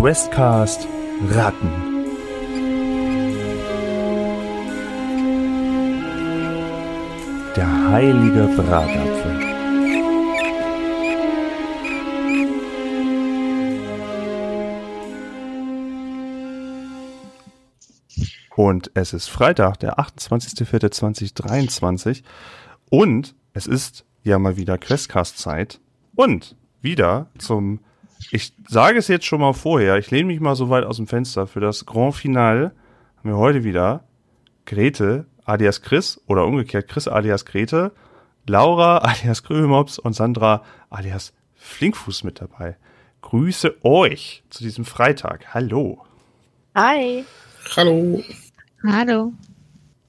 Questcast Ratten. Der heilige Bratapfel. Und es ist Freitag, der 28.04.2023. Und es ist ja mal wieder Questcast-Zeit. Und wieder zum, ich sage es jetzt schon mal vorher, ich lehne mich mal so weit aus dem Fenster für das Grand Finale. Haben wir heute wieder Grete alias Chris oder umgekehrt Chris alias Grete, Laura alias Krümelmops und Sandra alias Flinkfuß mit dabei. Grüße euch zu diesem Freitag. Hallo. Hi. Hallo. Hallo.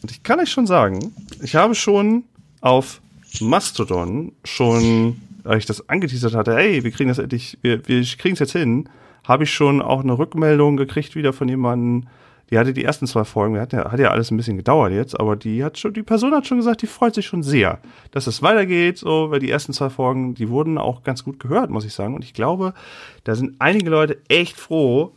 Und ich kann euch schon sagen, ich habe schon auf Mastodon schon, als ich das angeteasert hatte, hey, wir kriegen das endlich, wir, wir kriegen es jetzt hin, habe ich schon auch eine Rückmeldung gekriegt wieder von jemandem, die hatte die ersten zwei Folgen, hat ja, hat ja alles ein bisschen gedauert jetzt, aber die hat schon, die Person hat schon gesagt, die freut sich schon sehr, dass es weitergeht, so, weil die ersten zwei Folgen, die wurden auch ganz gut gehört, muss ich sagen. Und ich glaube, da sind einige Leute echt froh,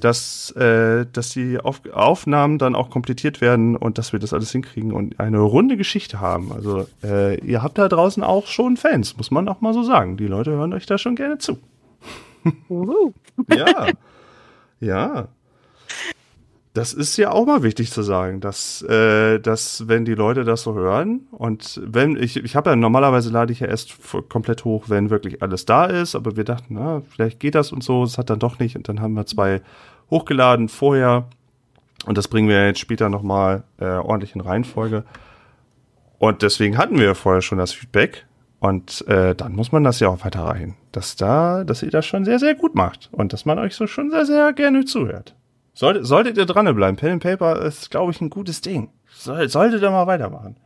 dass, äh, dass die Auf Aufnahmen dann auch komplettiert werden und dass wir das alles hinkriegen und eine runde Geschichte haben. Also äh, ihr habt da draußen auch schon Fans, muss man auch mal so sagen. Die Leute hören euch da schon gerne zu. Ja, ja. Das ist ja auch mal wichtig zu sagen, dass, äh, dass wenn die Leute das so hören und wenn ich, ich habe ja normalerweise lade ich ja erst komplett hoch, wenn wirklich alles da ist, aber wir dachten, na, vielleicht geht das und so, es hat dann doch nicht und dann haben wir zwei hochgeladen vorher und das bringen wir jetzt später nochmal äh, ordentlich in Reihenfolge und deswegen hatten wir vorher schon das Feedback und äh, dann muss man das ja auch weiterreichen, dass da, dass ihr das schon sehr, sehr gut macht und dass man euch so schon sehr, sehr gerne zuhört. Solltet, solltet ihr dranbleiben. Pen and Paper ist, glaube ich, ein gutes Ding. Soll, solltet ihr mal weitermachen.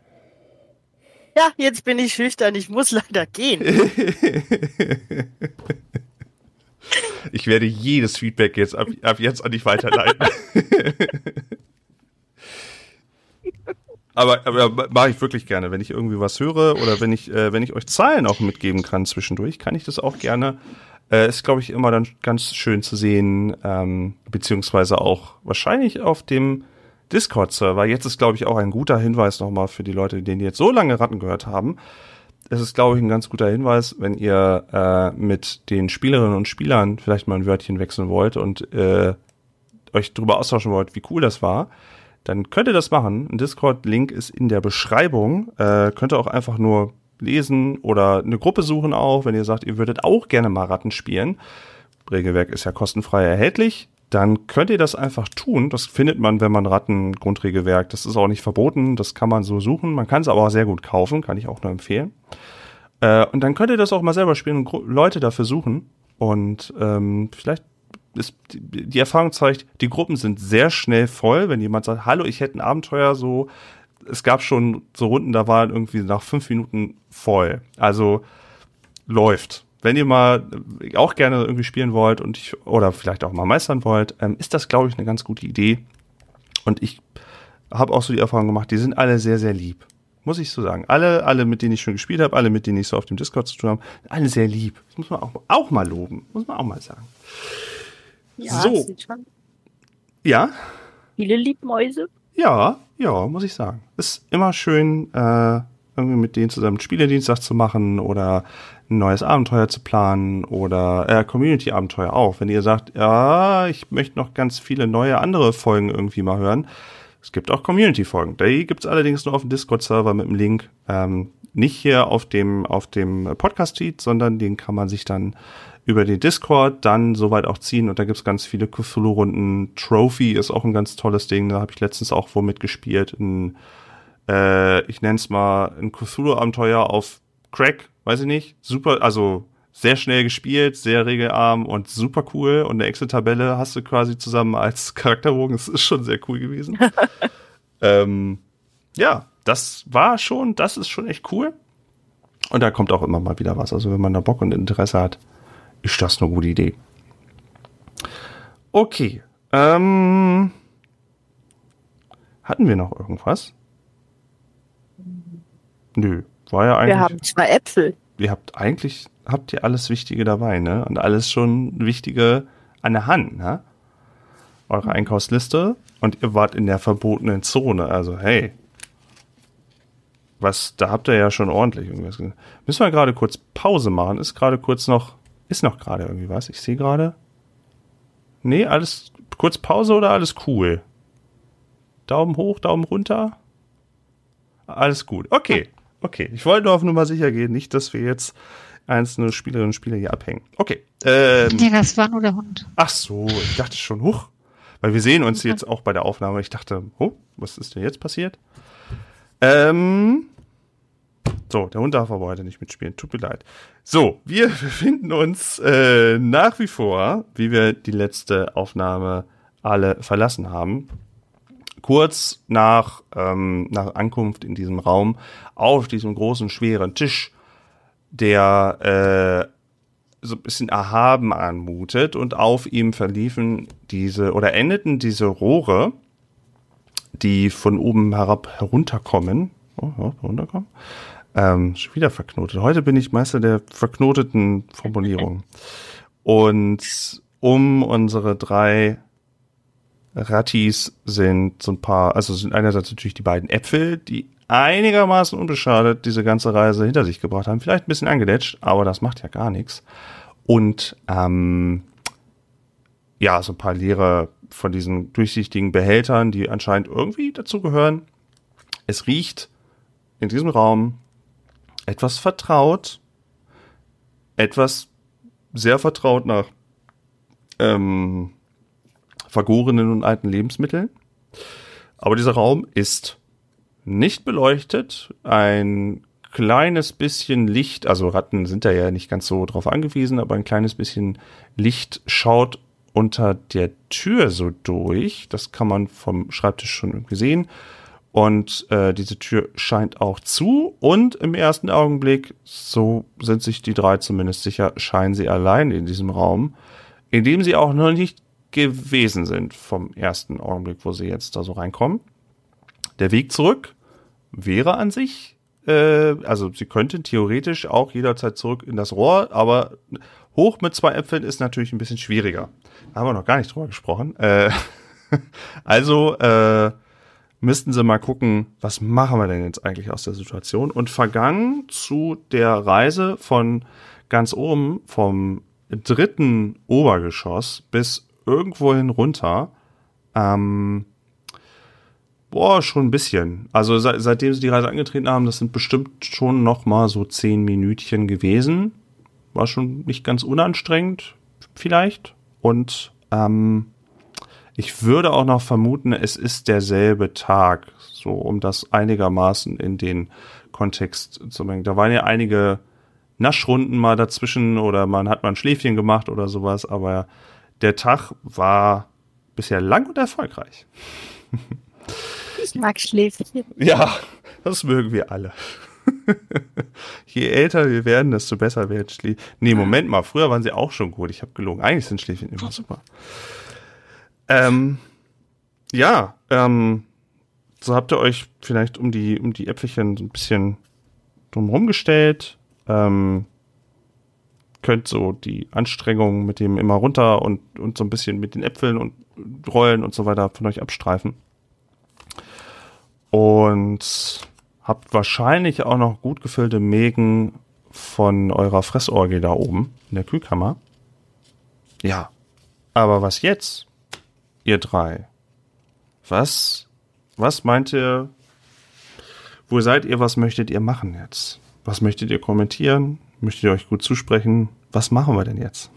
Ja, jetzt bin ich schüchtern. Ich muss leider gehen. ich werde jedes Feedback jetzt ab, ab jetzt an dich weiterleiten. aber, aber mache ich wirklich gerne. Wenn ich irgendwie was höre oder wenn ich, äh, wenn ich euch Zahlen auch mitgeben kann zwischendurch, kann ich das auch gerne. Äh, ist, glaube ich, immer dann ganz schön zu sehen, ähm, beziehungsweise auch wahrscheinlich auf dem Discord-Server. Jetzt ist, glaube ich, auch ein guter Hinweis nochmal für die Leute, denen jetzt so lange Ratten gehört haben. Es ist, glaube ich, ein ganz guter Hinweis, wenn ihr äh, mit den Spielerinnen und Spielern vielleicht mal ein Wörtchen wechseln wollt und äh, euch darüber austauschen wollt, wie cool das war, dann könnt ihr das machen. Ein Discord-Link ist in der Beschreibung. Äh, könnt ihr auch einfach nur lesen oder eine Gruppe suchen auch, wenn ihr sagt, ihr würdet auch gerne mal Ratten spielen. Regelwerk ist ja kostenfrei erhältlich. Dann könnt ihr das einfach tun. Das findet man, wenn man Ratten Grundregelwerk. Das ist auch nicht verboten. Das kann man so suchen. Man kann es aber auch sehr gut kaufen. Kann ich auch nur empfehlen. Äh, und dann könnt ihr das auch mal selber spielen und Leute dafür suchen. Und ähm, vielleicht ist, die Erfahrung zeigt, die Gruppen sind sehr schnell voll. Wenn jemand sagt, hallo, ich hätte ein Abenteuer so es gab schon so Runden, da waren irgendwie nach fünf Minuten voll. Also läuft. Wenn ihr mal auch gerne irgendwie spielen wollt und ich, oder vielleicht auch mal meistern wollt, ähm, ist das, glaube ich, eine ganz gute Idee. Und ich habe auch so die Erfahrung gemacht, die sind alle sehr, sehr lieb. Muss ich so sagen. Alle, alle, mit denen ich schon gespielt habe, alle, mit denen ich so auf dem Discord zu tun habe, alle sehr lieb. Das muss man auch, auch mal loben. Muss man auch mal sagen. Ja, So. Ja, viele Liebmäuse. Ja, ja, muss ich sagen. Ist immer schön, äh, irgendwie mit denen zusammen Spieledienstag zu machen oder ein neues Abenteuer zu planen oder äh, Community-Abenteuer auch. Wenn ihr sagt, ja, ich möchte noch ganz viele neue andere Folgen irgendwie mal hören. Es gibt auch Community-Folgen. Die gibt's allerdings nur auf dem Discord-Server mit dem Link. Ähm, nicht hier auf dem, auf dem Podcast-Feed, sondern den kann man sich dann über den Discord dann soweit auch ziehen und da gibt's ganz viele Cthulhu-Runden. Trophy ist auch ein ganz tolles Ding, da habe ich letztens auch wo mitgespielt. Ein, äh, ich nenne es mal ein Cthulhu-Abenteuer auf Crack, weiß ich nicht. Super, also sehr schnell gespielt, sehr regelarm und super cool. Und eine Excel-Tabelle hast du quasi zusammen als Charakterbogen. Das ist schon sehr cool gewesen. ähm, ja, das war schon, das ist schon echt cool. Und da kommt auch immer mal wieder was. Also wenn man da Bock und Interesse hat, ist das eine gute Idee. Okay. Ähm, hatten wir noch irgendwas? Nö, war ja eigentlich. Wir haben zwei Äpfel. ihr habt eigentlich, habt ihr alles Wichtige dabei, ne? Und alles schon Wichtige an der Hand, ne? Eure Einkaufsliste und ihr wart in der verbotenen Zone. Also, hey. Was, da habt ihr ja schon ordentlich irgendwas gesehen. Müssen wir gerade kurz Pause machen? Ist gerade kurz noch, ist noch gerade irgendwie was? Ich sehe gerade. Nee, alles kurz Pause oder alles cool? Daumen hoch, Daumen runter? Alles gut. Okay. Okay. Ich wollte nur auf Nummer sicher gehen, nicht, dass wir jetzt einzelne Spielerinnen und Spieler hier abhängen. Okay. Ähm, nee, das war nur der Hund. Ach so, ich dachte schon, huch. Weil wir sehen uns jetzt auch bei der Aufnahme. Ich dachte, oh, was ist denn jetzt passiert? Ähm, so, der Hund darf aber heute nicht mitspielen. Tut mir leid. So, wir befinden uns äh, nach wie vor, wie wir die letzte Aufnahme alle verlassen haben, kurz nach, ähm, nach Ankunft in diesem Raum auf diesem großen, schweren Tisch, der äh, so ein bisschen erhaben anmutet und auf ihm verliefen diese oder endeten diese Rohre, die von oben herab herunterkommen. Oh, herunterkommen. Ähm, schon wieder verknotet. Heute bin ich Meister der verknoteten Formulierung. Und um unsere drei Rattis sind so ein paar, also sind einerseits natürlich die beiden Äpfel, die einigermaßen unbeschadet diese ganze Reise hinter sich gebracht haben. Vielleicht ein bisschen angedetscht, aber das macht ja gar nichts. Und ähm, ja, so ein paar leere von diesen durchsichtigen Behältern, die anscheinend irgendwie dazu gehören. Es riecht in diesem Raum etwas vertraut, etwas sehr vertraut nach ähm, vergorenen und alten Lebensmitteln. Aber dieser Raum ist nicht beleuchtet. Ein kleines bisschen Licht, also Ratten sind da ja nicht ganz so drauf angewiesen, aber ein kleines bisschen Licht schaut unter der Tür so durch. Das kann man vom Schreibtisch schon sehen. Und äh, diese Tür scheint auch zu. Und im ersten Augenblick, so sind sich die drei zumindest sicher, scheinen sie allein in diesem Raum, in dem sie auch noch nicht gewesen sind vom ersten Augenblick, wo sie jetzt da so reinkommen. Der Weg zurück wäre an sich, äh, also sie könnten theoretisch auch jederzeit zurück in das Rohr, aber hoch mit zwei Äpfeln ist natürlich ein bisschen schwieriger. Da haben wir noch gar nicht drüber gesprochen. Äh, also äh, müssten sie mal gucken, was machen wir denn jetzt eigentlich aus der Situation? Und vergangen zu der Reise von ganz oben vom dritten Obergeschoss bis irgendwohin runter. Ähm, boah, schon ein bisschen. Also seit, seitdem sie die Reise angetreten haben, das sind bestimmt schon noch mal so zehn Minütchen gewesen. War schon nicht ganz unanstrengend, vielleicht. Und ähm, ich würde auch noch vermuten, es ist derselbe Tag, so um das einigermaßen in den Kontext zu bringen. Da waren ja einige Naschrunden mal dazwischen oder man hat mal ein Schläfchen gemacht oder sowas, aber der Tag war bisher lang und erfolgreich. Ich mag Schläfchen. Ja, das mögen wir alle. Je älter wir werden, desto besser werden Schläfchen. Nee, Moment mal, früher waren sie auch schon gut. Ich habe gelogen. Eigentlich sind Schläfchen immer super. Ähm, ja, ähm, so habt ihr euch vielleicht um die, um die Äpfelchen so ein bisschen drumherum gestellt. Ähm, könnt so die Anstrengungen mit dem immer runter und, und so ein bisschen mit den Äpfeln und Rollen und so weiter von euch abstreifen. Und habt wahrscheinlich auch noch gut gefüllte Mägen von eurer Fressorgie da oben in der Kühlkammer. Ja. Aber was jetzt? Ihr drei. Was? Was meint ihr? Wo seid ihr? Was möchtet ihr machen jetzt? Was möchtet ihr kommentieren? Möchtet ihr euch gut zusprechen? Was machen wir denn jetzt?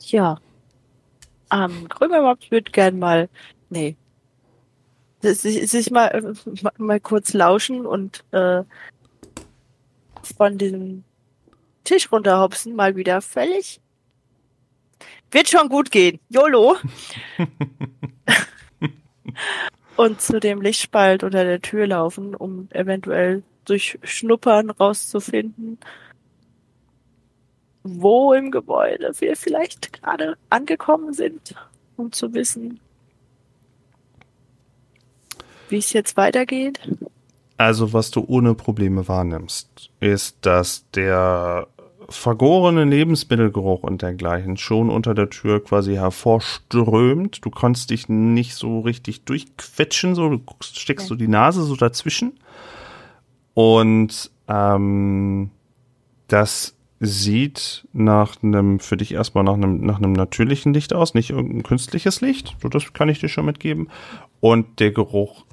Ja. Ähm, Grömermops würde gern mal, nee, sich, sich mal, mal, mal kurz lauschen und äh, von diesem Tisch runterhopsen, mal wieder völlig. Wird schon gut gehen. YOLO. und zu dem Lichtspalt unter der Tür laufen, um eventuell durch Schnuppern rauszufinden, wo im Gebäude wir vielleicht gerade angekommen sind, um zu wissen, wie es jetzt weitergeht. Also, was du ohne Probleme wahrnimmst, ist, dass der vergorene Lebensmittelgeruch und dergleichen schon unter der Tür quasi hervorströmt. Du konntest dich nicht so richtig durchquetschen, so du steckst so die Nase so dazwischen. Und ähm, das sieht nach einem, für dich erstmal nach einem, nach einem natürlichen Licht aus, nicht irgendein künstliches Licht. So, das kann ich dir schon mitgeben. Und der Geruch,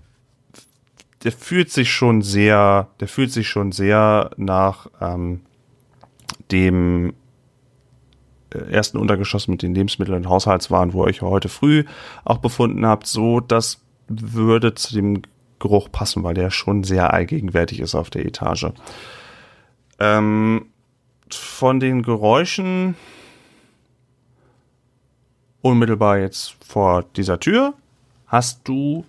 der fühlt sich schon sehr, der fühlt sich schon sehr nach ähm, dem äh, ersten Untergeschoss mit den Lebensmitteln und Haushaltswaren, wo ihr euch heute früh auch befunden habt, so das würde zu dem Geruch passen, weil der schon sehr allgegenwärtig ist auf der Etage. Ähm, von den Geräuschen unmittelbar jetzt vor dieser Tür hast du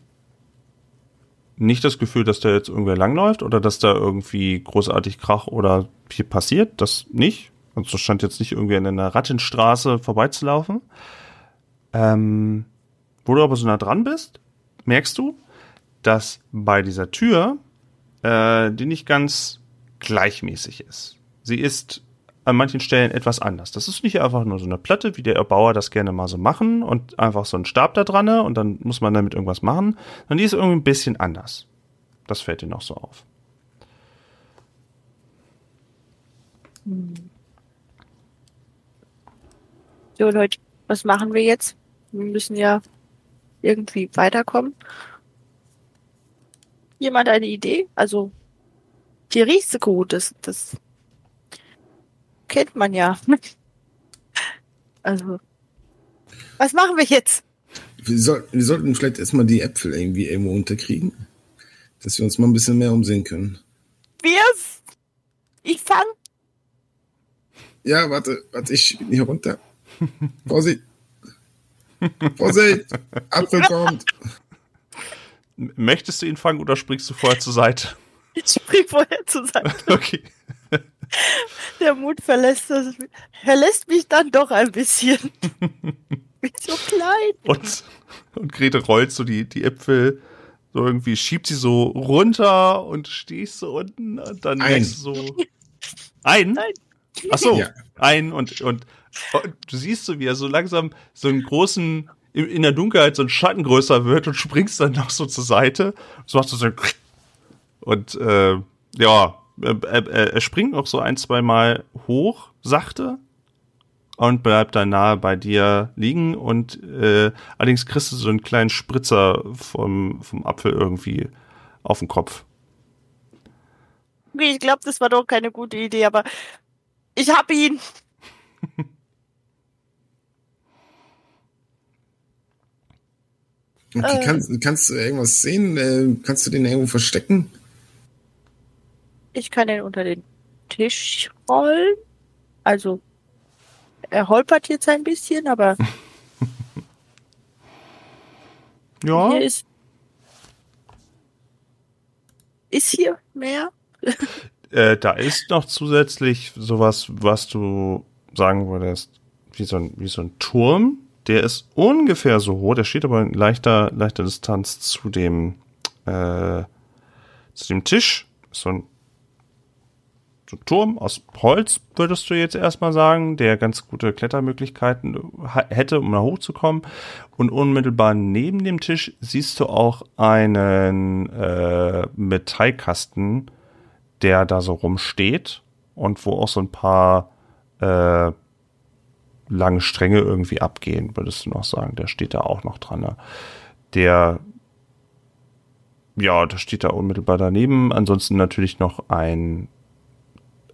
nicht das Gefühl, dass da jetzt irgendwer langläuft oder dass da irgendwie großartig Krach oder hier passiert. Das nicht. Also stand jetzt nicht irgendwie in einer Rattenstraße vorbeizulaufen. Ähm, wo du aber so nah dran bist, merkst du, dass bei dieser Tür äh, die nicht ganz gleichmäßig ist. Sie ist an manchen Stellen etwas anders. Das ist nicht einfach nur so eine Platte, wie der Erbauer das gerne mal so machen und einfach so ein Stab da dran und dann muss man damit irgendwas machen, sondern die ist irgendwie ein bisschen anders. Das fällt dir noch so auf. So Leute, was machen wir jetzt? Wir müssen ja irgendwie weiterkommen. Jemand eine Idee? Also, die riecht so gut, das, das kennt man ja. Also, was machen wir jetzt? Wir, soll, wir sollten vielleicht erstmal die Äpfel irgendwie irgendwo unterkriegen, dass wir uns mal ein bisschen mehr umsehen können. Wir's! Ich fang! Ja, warte, warte, ich hier runter. Vorsicht! Vorsicht! Apfel kommt! Möchtest du ihn fangen oder springst du vorher zur Seite? Ich spring vorher zur Seite. Okay. Der Mut verlässt, das, verlässt mich dann doch ein bisschen. Bin so klein. Und, und Grete rollt so die, die Äpfel so irgendwie, schiebt sie so runter und stehst so unten und dann Ein. so. Ein? Nein. Ach so, Ja. ein und, und, und du siehst so, wie er so langsam so einen großen, in, in der Dunkelheit so ein Schatten größer wird und springst dann noch so zur Seite. So machst du so und äh, ja, er, er, er springt auch so ein, zwei Mal hoch, sachte, und bleibt dann nahe bei dir liegen und äh, allerdings kriegst du so einen kleinen Spritzer vom, vom Apfel irgendwie auf den Kopf. Okay, ich glaube, das war doch keine gute Idee, aber ich hab ihn. Okay, Äh. kannst, kannst du irgendwas sehen? Äh, kannst du den irgendwo verstecken? Ich kann ihn unter den Tisch rollen. Also, er holpert jetzt ein bisschen, aber Ja, hier ist. Ist hier mehr? äh, da ist noch zusätzlich sowas, was du sagen würdest, wie so ein, wie so ein Turm. Der ist ungefähr so hoch, der steht aber in leichter, leichter Distanz zu dem, äh, zu dem Tisch. So ein, so ein Turm aus Holz, würdest du jetzt erstmal sagen, der ganz gute Klettermöglichkeiten hätte, um da hochzukommen. Und unmittelbar neben dem Tisch siehst du auch einen äh, Metallkasten, der da so rumsteht und wo auch so ein paar äh, lange Stränge irgendwie abgehen, würdest du noch sagen. Der steht da auch noch dran. Ne? Der, ja, der steht da unmittelbar daneben. Ansonsten natürlich noch ein,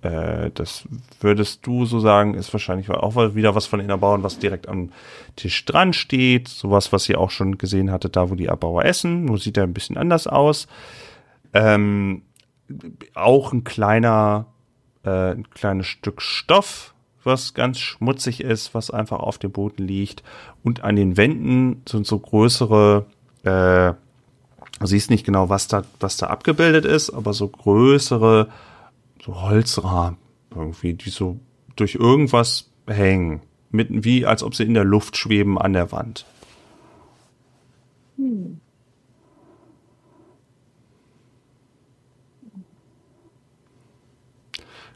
äh, das würdest du so sagen, ist wahrscheinlich auch wieder was von den Erbauern, was direkt am Tisch dran steht. Sowas, was ihr auch schon gesehen hattet, da wo die Erbauer essen. Nur sieht er ein bisschen anders aus. Ähm, auch ein kleiner, äh, ein kleines Stück Stoff, was ganz schmutzig ist, was einfach auf dem Boden liegt. Und an den Wänden sind so größere, äh, du siehst nicht genau, was da, was da abgebildet ist, aber so größere, so Holzrahmen irgendwie, die so durch irgendwas hängen. mitten wie als ob sie in der Luft schweben an der Wand. Hm.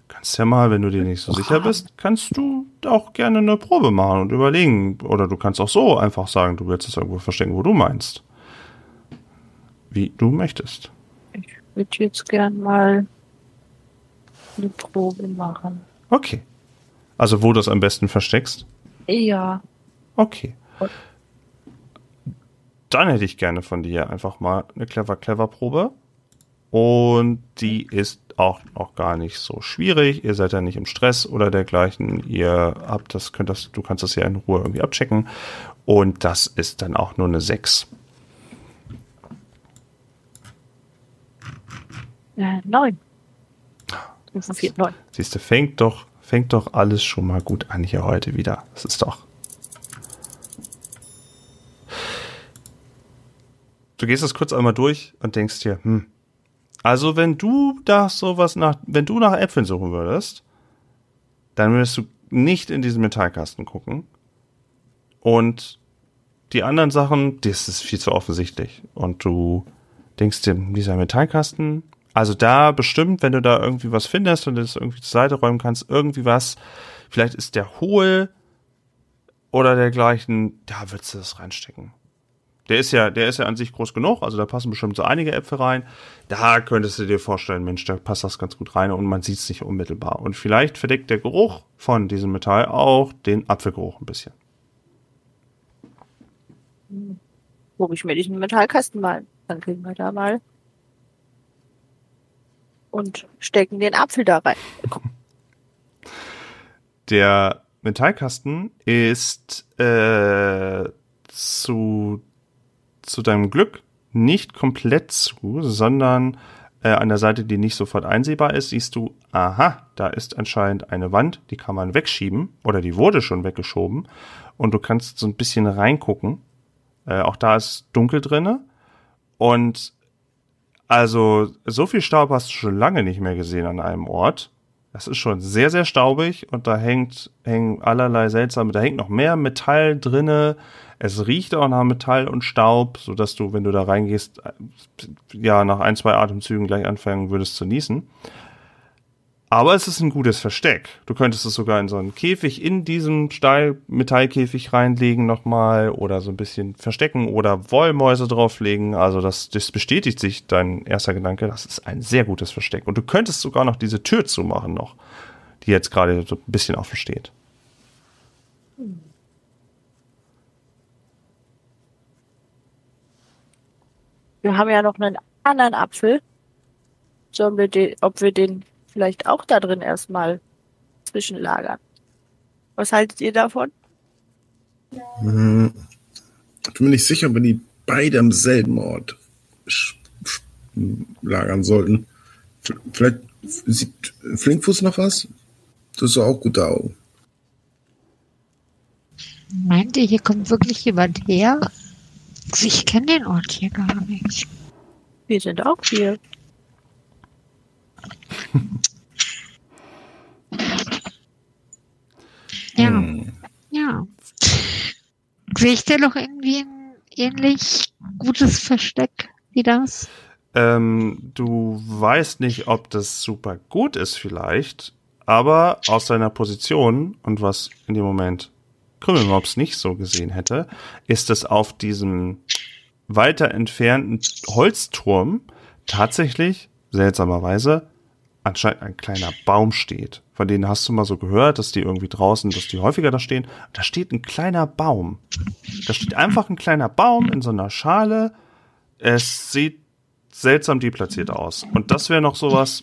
Kannst ja mal, wenn du dir nicht so sicher bist, kannst du auch gerne eine Probe machen und überlegen. Oder du kannst auch so einfach sagen, du willst es irgendwo verstecken, wo du meinst. Wie du möchtest. Ich würde jetzt gern mal eine Probe machen. Okay. Also wo du es am besten versteckst? Ja. Okay. Dann hätte ich gerne von dir einfach mal eine clever clever Probe. Und die ist auch noch gar nicht so schwierig. Ihr seid ja nicht im Stress oder dergleichen. Ihr habt das, könnt das, du kannst das ja in Ruhe irgendwie abchecken. Und das ist dann auch nur eine 6. Äh, neun. Neun. Siehst du, fängt doch, fängt doch alles schon mal gut an hier heute wieder. Das ist doch. Du gehst das kurz einmal durch und denkst dir, hm, also wenn du da sowas nach, wenn du nach Äpfeln suchen würdest, dann würdest du nicht in diesen Metallkasten gucken. Und die anderen Sachen, das ist viel zu offensichtlich. Und du denkst dir, dieser Metallkasten, also da bestimmt, wenn du da irgendwie was findest und das irgendwie zur Seite räumen kannst, irgendwie was, vielleicht ist der hohl oder dergleichen, da würdest du das reinstecken. Der ist ja, der ist ja an sich groß genug, also da passen bestimmt so einige Äpfel rein. Da könntest du dir vorstellen, Mensch, da passt das ganz gut rein und man sieht es nicht unmittelbar. Und vielleicht verdeckt der Geruch von diesem Metall auch den Apfelgeruch ein bisschen. Hole ich mir diesen Metallkasten mal. Dann kriegen wir da mal und stecken den Apfel da rein. Der Metallkasten ist äh, zu zu deinem Glück nicht komplett zu, sondern äh, an der Seite, die nicht sofort einsehbar ist, siehst du, aha, da ist anscheinend eine Wand, die kann man wegschieben oder die wurde schon weggeschoben und du kannst so ein bisschen reingucken. Äh, auch da ist dunkel drinne und also so viel Staub hast du schon lange nicht mehr gesehen an einem Ort. Das ist schon sehr, sehr staubig und da hängt, hängen allerlei seltsame, da hängt noch mehr Metall drinne. Es riecht auch nach Metall und Staub, so dass du, wenn du da reingehst, ja, nach ein, zwei Atemzügen gleich anfangen würdest zu niesen. Aber es ist ein gutes Versteck. Du könntest es sogar in so einen Käfig in diesem Stahlmetallkäfig reinlegen nochmal oder so ein bisschen verstecken oder Wollmäuse drauflegen. Also das, das bestätigt sich dein erster Gedanke. Das ist ein sehr gutes Versteck. Und du könntest sogar noch diese Tür zumachen noch, die jetzt gerade so ein bisschen offen steht. Wir haben ja noch einen anderen Apfel. Sollen wir den, ob wir den vielleicht auch da drin erstmal zwischenlagern? Was haltet ihr davon? Hm, ich bin mir nicht sicher, ob wir die beide am selben Ort lagern sollten. Vielleicht sieht Flinkfuß noch was? Das ist auch gute Augen. Meint ihr, hier kommt wirklich jemand her? Ich kenne den Ort hier gar nicht. Wir sind auch hier. Ja. Hm. Ja. Sehe ich da noch irgendwie ein ähnlich gutes Versteck wie das? Ähm, du weißt nicht, ob das super gut ist vielleicht, aber aus deiner Position und was in dem Moment Krümmelmops nicht so gesehen hätte, ist es auf diesem weiter entfernten Holzturm tatsächlich, seltsamerweise, anscheinend ein kleiner Baum steht. Von denen hast du mal so gehört, dass die irgendwie draußen, dass die häufiger da stehen. Da steht ein kleiner Baum. Da steht einfach ein kleiner Baum in so einer Schale. Es sieht seltsam deplatziert aus. Und das wäre noch sowas,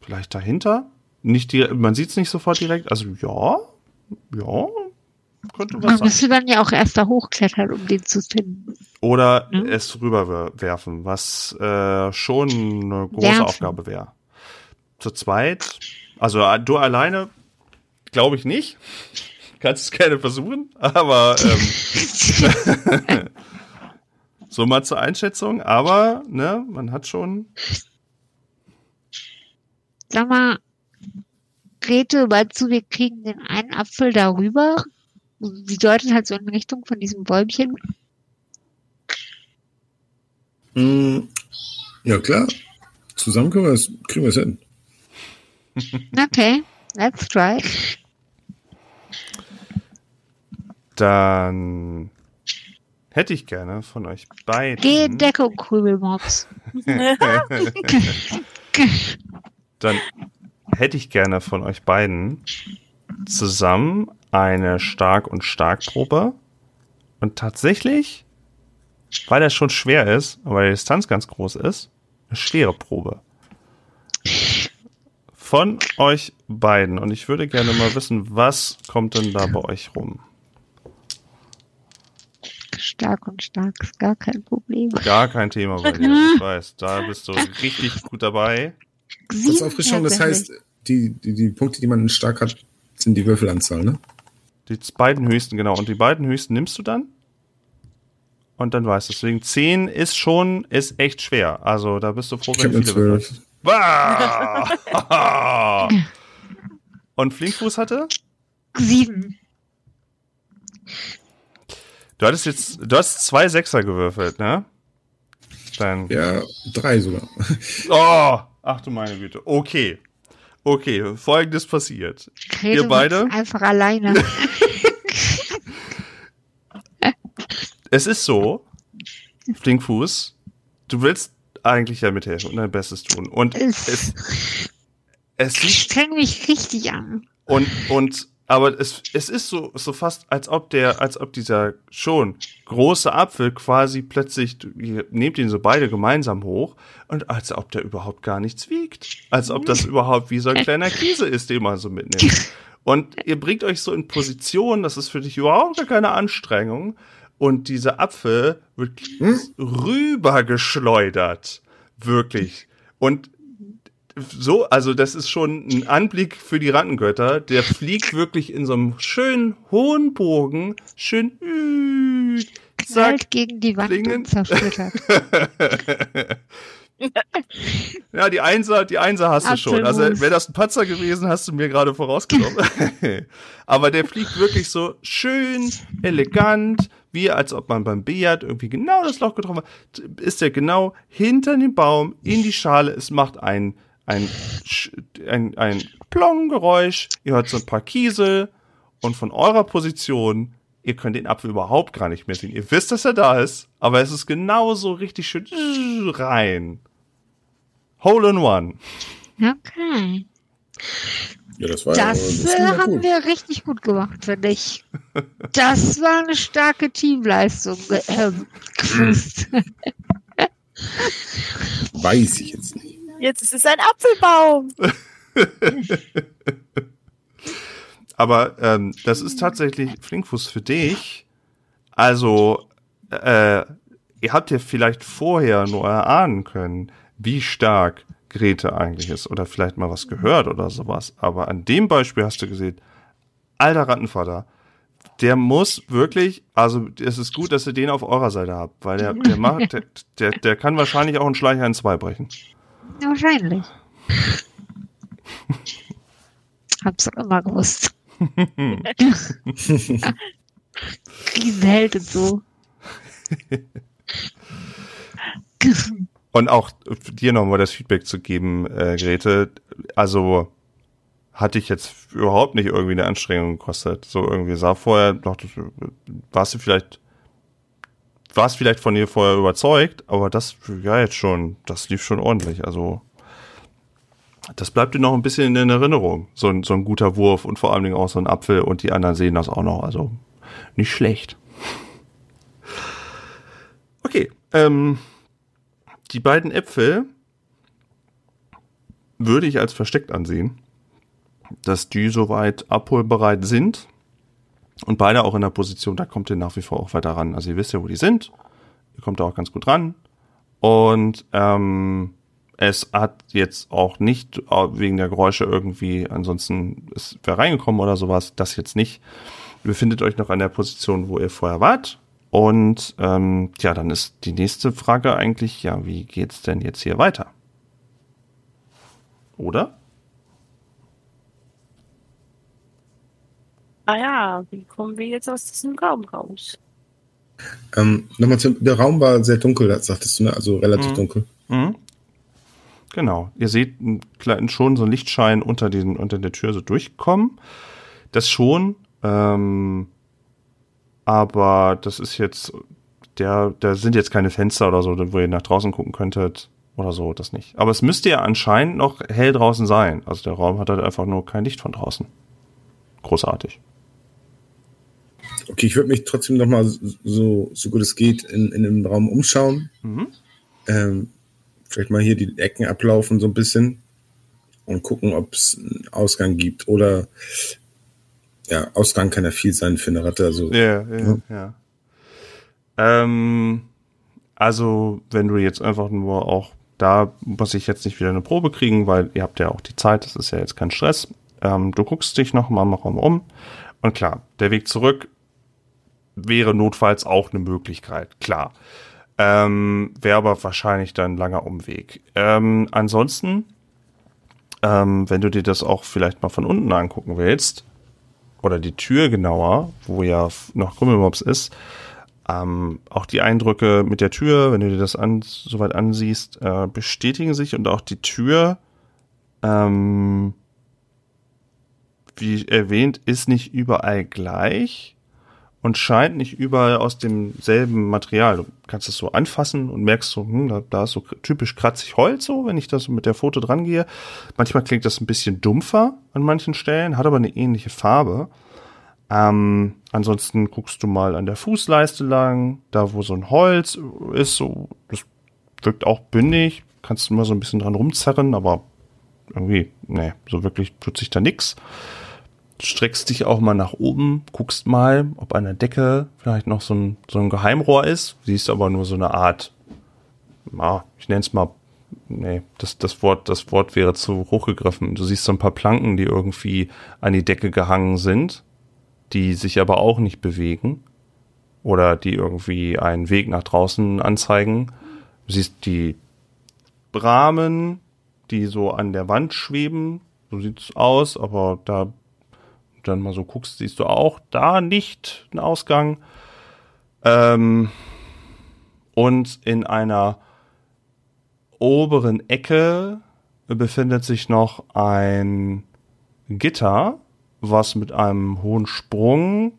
vielleicht dahinter. Nicht die, man sieht es nicht sofort direkt. Also ja, ja, könnte was Man müsste dann ja auch erst da hochklettern, um den zu finden. Oder ja. es rüberwerfen, was äh, schon eine große Werfen. Aufgabe wäre. Zu zweit, also äh, du alleine, glaube ich nicht. Kannst es gerne versuchen, aber ähm, so mal zur Einschätzung, aber ne, man hat schon. Sag mal, Grete, meinst du, wir kriegen den einen Apfel darüber? sie deutet halt so in Richtung von diesem Bäumchen. Mm, ja, klar. Zusammen können wir es, kriegen wir es hin. Okay, let's try. Dann hätte ich gerne von euch beiden. Geh in Deckung, Krümelmops. Dann hätte ich gerne von euch beiden zusammen eine Stark- und Starkprobe. Und tatsächlich, weil das schon schwer ist, weil die Distanz ganz groß ist, eine schwere Probe. Von euch beiden. Und ich würde gerne mal wissen, was kommt denn da bei euch rum? Stark und stark ist gar kein Problem. Gar kein Thema bei dir, ich weiß. Da bist du richtig gut dabei. Kurz Auffrischung, das heißt, die, die, die Punkte, die man stark hat, sind die Würfelanzahl, ne? Die beiden höchsten, genau. Und die beiden höchsten nimmst du dann? Und dann weißt du. Deswegen 10 ist schon, ist echt schwer. Also da bist du froh, Ich wenn habe du viele würfelst. 12. Bah! Und Flinkfuß hatte? Sieben. Du hattest jetzt, du hast zwei Sechser gewürfelt, ne? Dann. Ja, drei sogar. Oh! Ach du meine Güte. Okay. Okay, folgendes passiert. Grete Ihr beide? Einfach alleine. Es ist so, Flinkfuß, du willst eigentlich ja mithelfen und dein Bestes tun. Und Es- es, es Ich streng mich richtig an. Und, und, aber es, es ist so, so fast, als ob der, als ob dieser schon große Apfel quasi plötzlich, ihr nehmt ihn so beide gemeinsam hoch und als ob der überhaupt gar nichts wiegt. Als ob das überhaupt wie so ein kleiner Käse ist, den man so mitnimmt. Und ihr bringt euch so in Position, das ist für dich überhaupt gar keine Anstrengung. Und dieser Apfel wird rübergeschleudert. Wirklich. Und so, also das ist schon ein Anblick für die Rattengötter. Der fliegt wirklich in so einem schönen hohen Bogen, schön zack. Gegen die Wand klingen. und zersplittert. Ja, die Einser, die Einser hast du schon. Also wäre das ein Patzer gewesen, hast du mir gerade vorausgenommen. Aber der fliegt wirklich so schön elegant, wie als ob man beim Billard irgendwie genau das Loch getroffen hat. Ist der genau hinter dem Baum in die Schale. Es macht ein ein ein, ein Plong-Geräusch. Ihr hört so ein paar Kiesel und von eurer Position Ihr könnt den Apfel überhaupt gar nicht mehr sehen. Ihr wisst, dass er da ist, aber es ist genauso richtig schön rein. Hole in One. Okay. Ja, das war Das, das äh, ja haben gut. wir richtig gut gemacht, finde ich. Das war eine starke Teamleistung. Ähm, Chris. Weiß ich jetzt nicht. Jetzt ist es ein Apfelbaum. Aber ähm, das ist tatsächlich Flinkfuß für dich. Also, äh, ihr habt ja vielleicht vorher nur erahnen können, wie stark Grete eigentlich ist. Oder vielleicht mal was gehört oder sowas. Aber an dem Beispiel hast du gesehen, alter Rattenvater, der muss wirklich, also es ist gut, dass ihr den auf eurer Seite habt, weil der, der macht, der, der, der kann wahrscheinlich auch einen Schleicher in zwei brechen. Wahrscheinlich. Hab's doch immer gewusst. Riesenheld und so. Und auch dir nochmal das Feedback zu geben, äh, Grete. Also hatte ich jetzt überhaupt nicht irgendwie eine Anstrengung gekostet. So irgendwie sah vorher, dachte, warst du vielleicht, warst vielleicht von dir vorher überzeugt, aber das, ja jetzt schon, das lief schon ordentlich. Also das bleibt dir noch ein bisschen in Erinnerung. So ein, so ein guter Wurf und vor allen Dingen auch so ein Apfel und die anderen sehen das auch noch. Also nicht schlecht. Okay, ähm, die beiden Äpfel würde ich als versteckt ansehen, dass die soweit abholbereit sind und beide auch in der Position, da kommt ihr nach wie vor auch weiter ran. Also ihr wisst ja, wo die sind, ihr kommt da auch ganz gut ran und ähm, es hat jetzt auch nicht wegen der Geräusche irgendwie, ansonsten ist wer reingekommen oder sowas, das jetzt nicht. Ihr befindet euch noch an der Position, wo ihr vorher wart. Und ähm, ja, dann ist die nächste Frage eigentlich, ja, wie geht's denn jetzt hier weiter? Oder? Ah ja, wie kommen wir jetzt aus diesem Raum raus? Ähm, Nochmal zum, der Raum war sehr dunkel, das sagtest du, ne? Also relativ Mhm. dunkel. Mhm. Genau. Ihr seht schon so einen Lichtschein unter, den, unter der Tür so durchkommen. Das schon. Ähm, aber das ist jetzt, der, da sind jetzt keine Fenster oder so, wo ihr nach draußen gucken könntet oder so, das nicht. Aber es müsste ja anscheinend noch hell draußen sein. Also der Raum hat halt einfach nur kein Licht von draußen. Großartig. Okay, ich würde mich trotzdem noch mal so, so gut es geht in, in dem Raum umschauen. Mhm. Ähm, vielleicht mal hier die Ecken ablaufen so ein bisschen und gucken, ob es einen Ausgang gibt. Oder ja, Ausgang kann ja viel sein für eine Ratte. Also Ja, ja, Ja. ja. Ähm, also, wenn du jetzt einfach nur auch, da muss ich jetzt nicht wieder eine Probe kriegen, weil ihr habt ja auch die Zeit, das ist ja jetzt kein Stress. Ähm, du guckst dich noch mal im Raum um und klar, der Weg zurück wäre notfalls auch eine Möglichkeit, klar. Ähm, Wäre aber wahrscheinlich dann ein langer Umweg. Ähm, ansonsten, ähm, wenn du dir das auch vielleicht mal von unten angucken willst, oder die Tür genauer, wo ja noch Krümmelmops ist, ähm, auch die Eindrücke mit der Tür, wenn du dir das an, soweit ansiehst, äh, bestätigen sich und auch die Tür, ähm, wie erwähnt, ist nicht überall gleich und scheint nicht überall aus demselben Material. Du kannst es so anfassen und merkst so, hm, da, da ist so typisch kratzig Holz so, wenn ich das mit der Foto dran gehe. Manchmal klingt das ein bisschen dumpfer an manchen Stellen, hat aber eine ähnliche Farbe. Ähm, ansonsten guckst du mal an der Fußleiste lang, da wo so ein Holz ist, so, das wirkt auch bündig, kannst du mal so ein bisschen dran rumzerren, aber irgendwie, nee, so wirklich tut sich da nix. Streckst dich auch mal nach oben, guckst mal, ob an der Decke vielleicht noch so ein, so ein Geheimrohr ist, siehst aber nur so eine Art, ja, ich nenne es mal, nee, das, das Wort, das Wort wäre zu hochgegriffen. Du siehst so ein paar Planken, die irgendwie an die Decke gehangen sind, die sich aber auch nicht bewegen oder die irgendwie einen Weg nach draußen anzeigen. Du siehst die Rahmen, die so an der Wand schweben, so sieht's aus, aber da dann mal so guckst, siehst du auch da nicht einen Ausgang. Ähm, und in einer oberen Ecke befindet sich noch ein Gitter, was mit einem hohen Sprung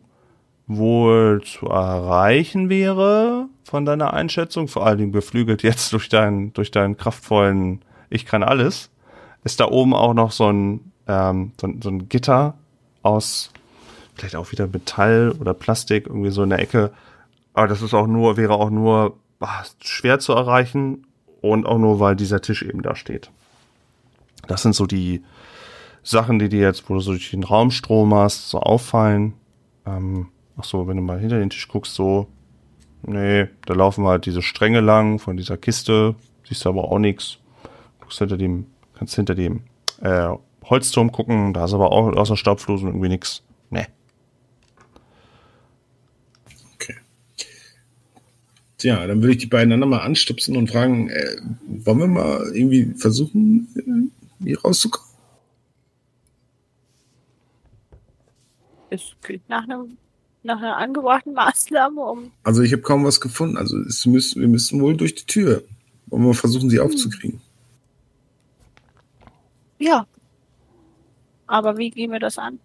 wohl zu erreichen wäre von deiner Einschätzung, vor allen Dingen beflügelt jetzt durch deinen, durch deinen kraftvollen Ich kann alles, ist da oben auch noch so ein, ähm, so, so ein Gitter aus vielleicht auch wieder Metall oder Plastik irgendwie so in der Ecke. Aber das ist auch nur, wäre auch nur ah, schwer zu erreichen und auch nur, weil dieser Tisch eben da steht. Das sind so die Sachen, die dir jetzt, wo du so durch den Raumstrom hast, so auffallen. Ähm, ach so, wenn du mal hinter den Tisch guckst, so, nee, da laufen halt diese Stränge lang von dieser Kiste, siehst du aber auch nichts. Guckst hinter dem, kannst hinter dem äh, Holzturm gucken, da ist aber auch außer Staubflusen irgendwie nix. Nee. Okay. Tja, dann würde ich die beiden dann nochmal anstupsen und fragen, äh, wollen wir mal irgendwie versuchen, äh, hier rauszukommen? Es klingt nach, einem, nach einer angebrachten Maßnahme, um. Also ich habe kaum was gefunden. Also es müssen, wir müssen wohl durch die Tür. Wollen wir versuchen, sie aufzukriegen? Ja. Aber wie gehen wir das an?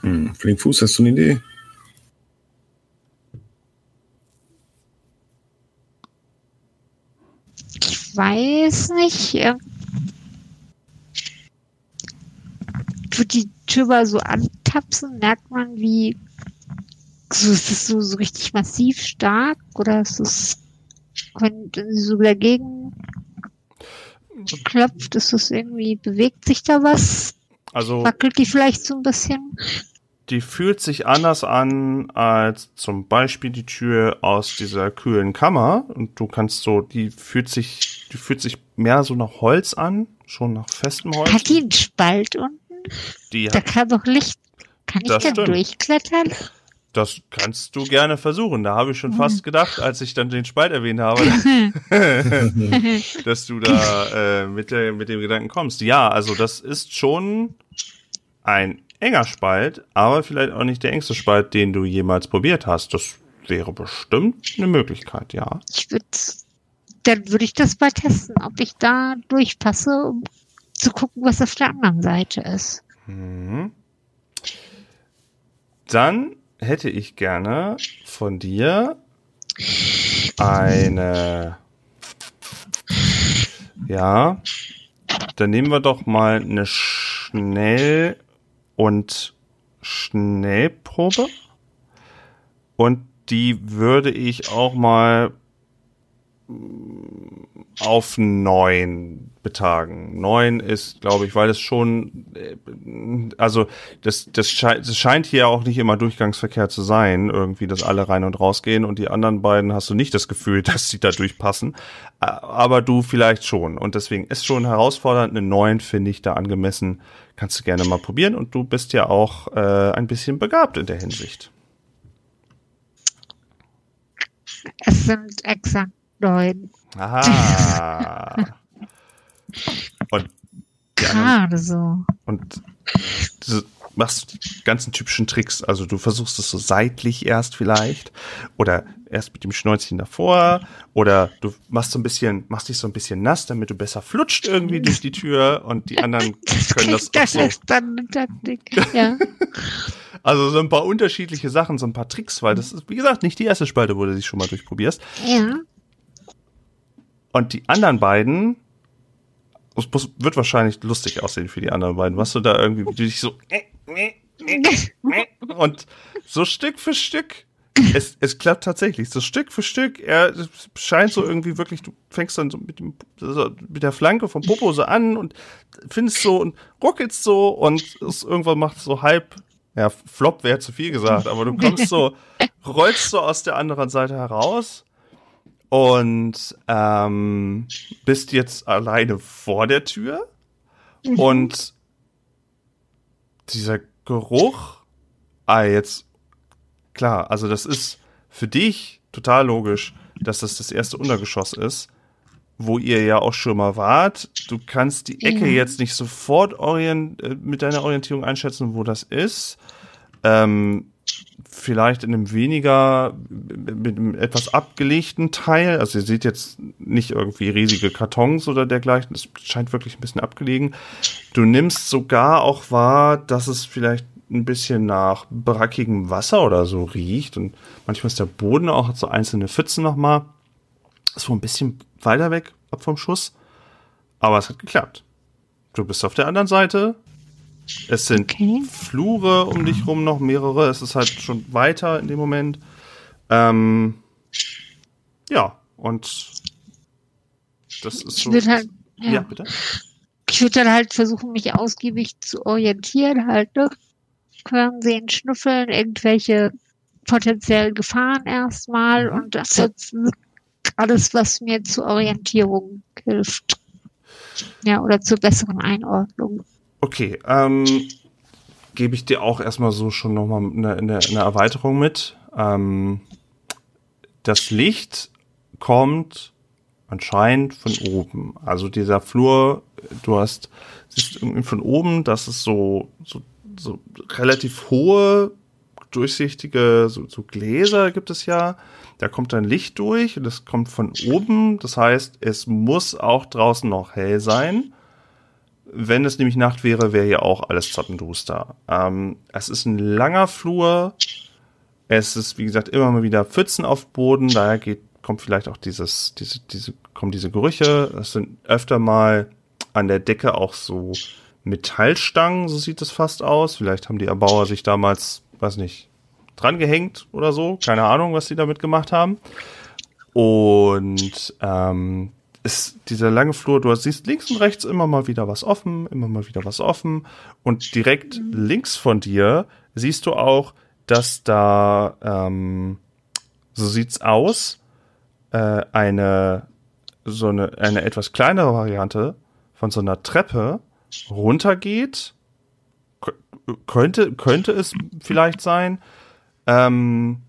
Hm. Flinkfuß, hast du eine Idee? Ich weiß nicht. ähm, Ich würde die Tür mal so antapsen, merkt man, wie so, ist es so, so richtig massiv stark oder ist es, wenn sie so dagegen klopft, ist es irgendwie, bewegt sich da was? Also Wackelt die vielleicht so ein bisschen? die fühlt sich anders an als zum Beispiel die Tür aus dieser kühlen Kammer. Und du kannst so, die fühlt sich, die fühlt sich mehr so nach Holz an, schon nach festem Holz. Hat die einen Spalt unten? Die Da kann doch Licht. Kann ich da stimmt. durchklettern? Das kannst du gerne versuchen. Da habe ich schon fast gedacht, als ich dann den Spalt erwähnt habe, dass du da äh, mit, der, mit dem Gedanken kommst. Ja, also das ist schon ein enger Spalt, aber vielleicht auch nicht der engste Spalt, den du jemals probiert hast. Das wäre bestimmt eine Möglichkeit, ja. Ich würde dann würde ich das mal testen, ob ich da durchpasse, um zu gucken, was auf der anderen Seite ist. Mhm. Dann hätte ich gerne von dir eine. Ja, dann nehmen wir doch mal eine Schnell- und Schnellprobe. Und die würde ich auch mal auf neun betagen. Neun ist, glaube ich, weil es schon, äh, also das, das, scheint, das scheint hier auch nicht immer Durchgangsverkehr zu sein, irgendwie, dass alle rein und rausgehen und die anderen beiden hast du nicht das Gefühl, dass sie da durchpassen, aber du vielleicht schon und deswegen ist schon herausfordernd. Eine neun finde ich da angemessen, kannst du gerne mal probieren und du bist ja auch äh, ein bisschen begabt in der Hinsicht. Es sind exakt neun. Aha. Und Gerade so. und du machst die ganzen typischen Tricks. Also du versuchst es so seitlich erst vielleicht oder erst mit dem Schnäuzchen davor oder du machst so ein bisschen, machst dich so ein bisschen nass, damit du besser flutscht irgendwie durch die Tür und die anderen können das auch Das so. ist dann eine Taktik. Ja. Also so ein paar unterschiedliche Sachen, so ein paar Tricks, weil das ist, wie gesagt, nicht die erste Spalte, wo du dich schon mal durchprobierst. ja. Und die anderen beiden, es muss- wird wahrscheinlich lustig aussehen für die anderen beiden, was du da irgendwie, wie du dich so und so Stück für Stück. Es, es klappt tatsächlich, so Stück für Stück. Er scheint so irgendwie wirklich, du fängst dann so mit, dem, so mit der Flanke vom Popo so an und findest so und ruckelst so und es irgendwann macht so halb, ja, Flop wäre zu viel gesagt, aber du kommst so, rollst so aus der anderen Seite heraus und ähm, bist jetzt alleine vor der Tür und dieser Geruch, ah, jetzt, klar, also das ist für dich total logisch, dass das das erste Untergeschoss ist, wo ihr ja auch schon mal wart. Du kannst die Ecke Ja. jetzt nicht sofort orient äh, mit deiner Orientierung einschätzen, wo das ist. Ähm, vielleicht in einem weniger, mit einem etwas abgelegten Teil. Also ihr seht jetzt nicht irgendwie riesige Kartons oder dergleichen. Es scheint wirklich ein bisschen abgelegen. Du nimmst sogar auch wahr, dass es vielleicht ein bisschen nach brackigem Wasser oder so riecht. Und manchmal ist der Boden auch so einzelne Pfützen nochmal. So ein bisschen weiter weg ab vom Schuss. Aber es hat geklappt. Du bist auf der anderen Seite. Es sind Okay. Flure um dich rum noch mehrere. Es ist halt schon weiter in dem Moment. Ähm, ja, und das ist Ich so. würde halt, ja. ja. bitte. Ich würde dann halt versuchen, mich ausgiebig zu orientieren, halt, ne? Hören sehen, schnüffeln, irgendwelche potenziellen Gefahren erstmal Mhm. und das jetzt alles, was mir zur Orientierung hilft. Ja, oder zur besseren Einordnung. Okay, ähm, gebe ich dir auch erstmal so schon nochmal eine, eine, eine Erweiterung mit. Ähm, das Licht kommt anscheinend von oben. Also dieser Flur, du hast, siehst irgendwie von oben, das ist so, so, so relativ hohe, durchsichtige, so, so Gläser gibt es ja. Da kommt dann Licht durch und das kommt von oben. Das heißt, es muss auch draußen noch hell sein. Wenn es nämlich Nacht wäre, wäre hier auch alles zappenduster. Ähm, es ist ein langer Flur. Es ist, wie gesagt, immer mal wieder Pfützen auf Boden. Daher geht, kommt vielleicht auch dieses, diese, diese, kommen diese Gerüche. Es sind öfter mal an der Decke auch so Metallstangen, so sieht es fast aus. Vielleicht haben die Erbauer sich damals, weiß nicht, dran gehängt oder so. Keine Ahnung, was die damit gemacht haben. Und ähm, ist dieser lange Flur, du siehst links und rechts immer mal wieder was offen, immer mal wieder was offen. Und direkt links von dir siehst du auch, dass da, ähm, so sieht's aus, äh, eine, so eine, eine etwas kleinere Variante von so einer Treppe runtergeht. Kö- Könnte, könnte es vielleicht sein. Ähm,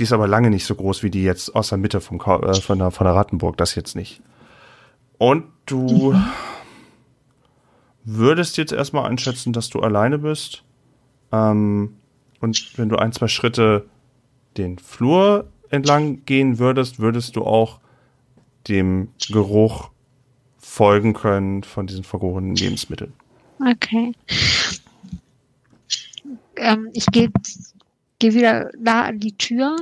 die ist aber lange nicht so groß wie die jetzt aus der Mitte vom, äh, von, der, von der Rattenburg, das jetzt nicht. Und du würdest jetzt erstmal einschätzen, dass du alleine bist. Ähm, und wenn du ein, zwei Schritte den Flur entlang gehen würdest, würdest du auch dem Geruch folgen können von diesen vergorenen Lebensmitteln. Okay. Ähm, ich gehe geh wieder nah an die Tür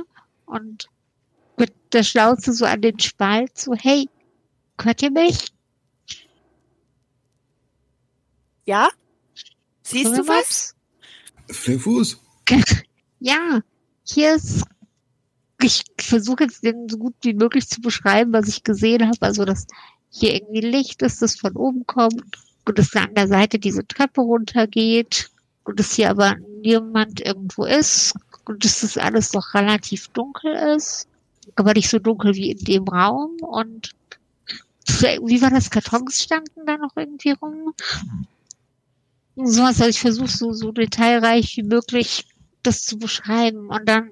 und mit der Schnauze so an den Spalt so, hey, hört ihr mich? Ja? Siehst du was? Flinkfuß. Ja, hier ist. Ich versuche jetzt den so gut wie möglich zu beschreiben, was ich gesehen habe. Also, dass hier irgendwie Licht ist, das von oben kommt und dass da an der Seite diese Treppe runtergeht und dass hier aber niemand irgendwo ist und dass das alles noch relativ dunkel ist, aber nicht so dunkel wie in dem Raum und wie war das? Kartons standen da noch irgendwie rum? Sowas, also ich versuche so, so detailreich wie möglich das zu beschreiben. Und dann,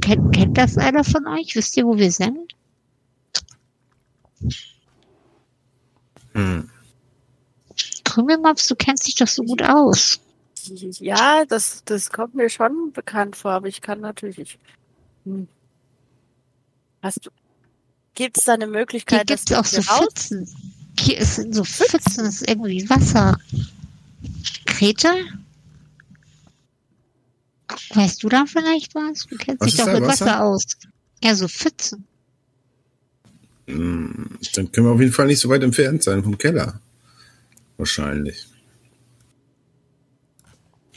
kennt, kennt das einer von euch? Wisst ihr, wo wir sind? Hm. Krümelmops, du kennst dich doch so gut aus. Ja, das, das kommt mir schon bekannt vor, aber ich kann natürlich. Ich, hm. Hast du. Gibt es da eine Hier Möglichkeit, gibt's dass auch so raus? Pfützen. Hier ist sind so Pfützen, das ist irgendwie Wasser. Grete? Weißt du da vielleicht was? Du kennst Was dich doch mit Wasser? Wasser aus. Ja, so Pfützen. Hm, Dann können wir auf jeden Fall nicht so weit entfernt sein vom Keller. Wahrscheinlich.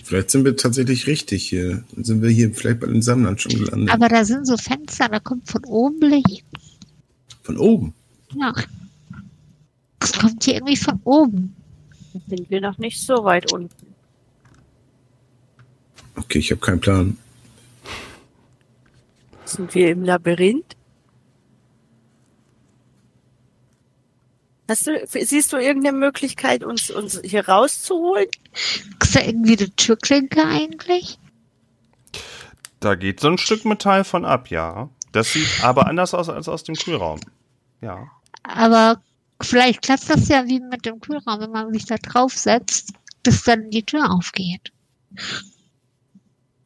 Vielleicht sind wir tatsächlich richtig hier. Dann sind wir hier vielleicht bei den Sammlern schon gelandet. Aber da sind so Fenster, da kommt von oben Licht. Von oben. Ja. Es kommt hier irgendwie von oben. Sind wir noch nicht so weit unten. Okay, ich habe keinen Plan. Sind wir im Labyrinth? Hast du, siehst du irgendeine Möglichkeit, uns, uns hier rauszuholen? Ist da irgendwie eine Türklinke eigentlich? Da geht so ein Stück Metall von ab, ja. Das sieht aber anders aus als aus dem Kühlraum. Ja. Aber vielleicht klappt das ja wie mit dem Kühlraum, wenn man sich da draufsetzt, dass dann die Tür aufgeht.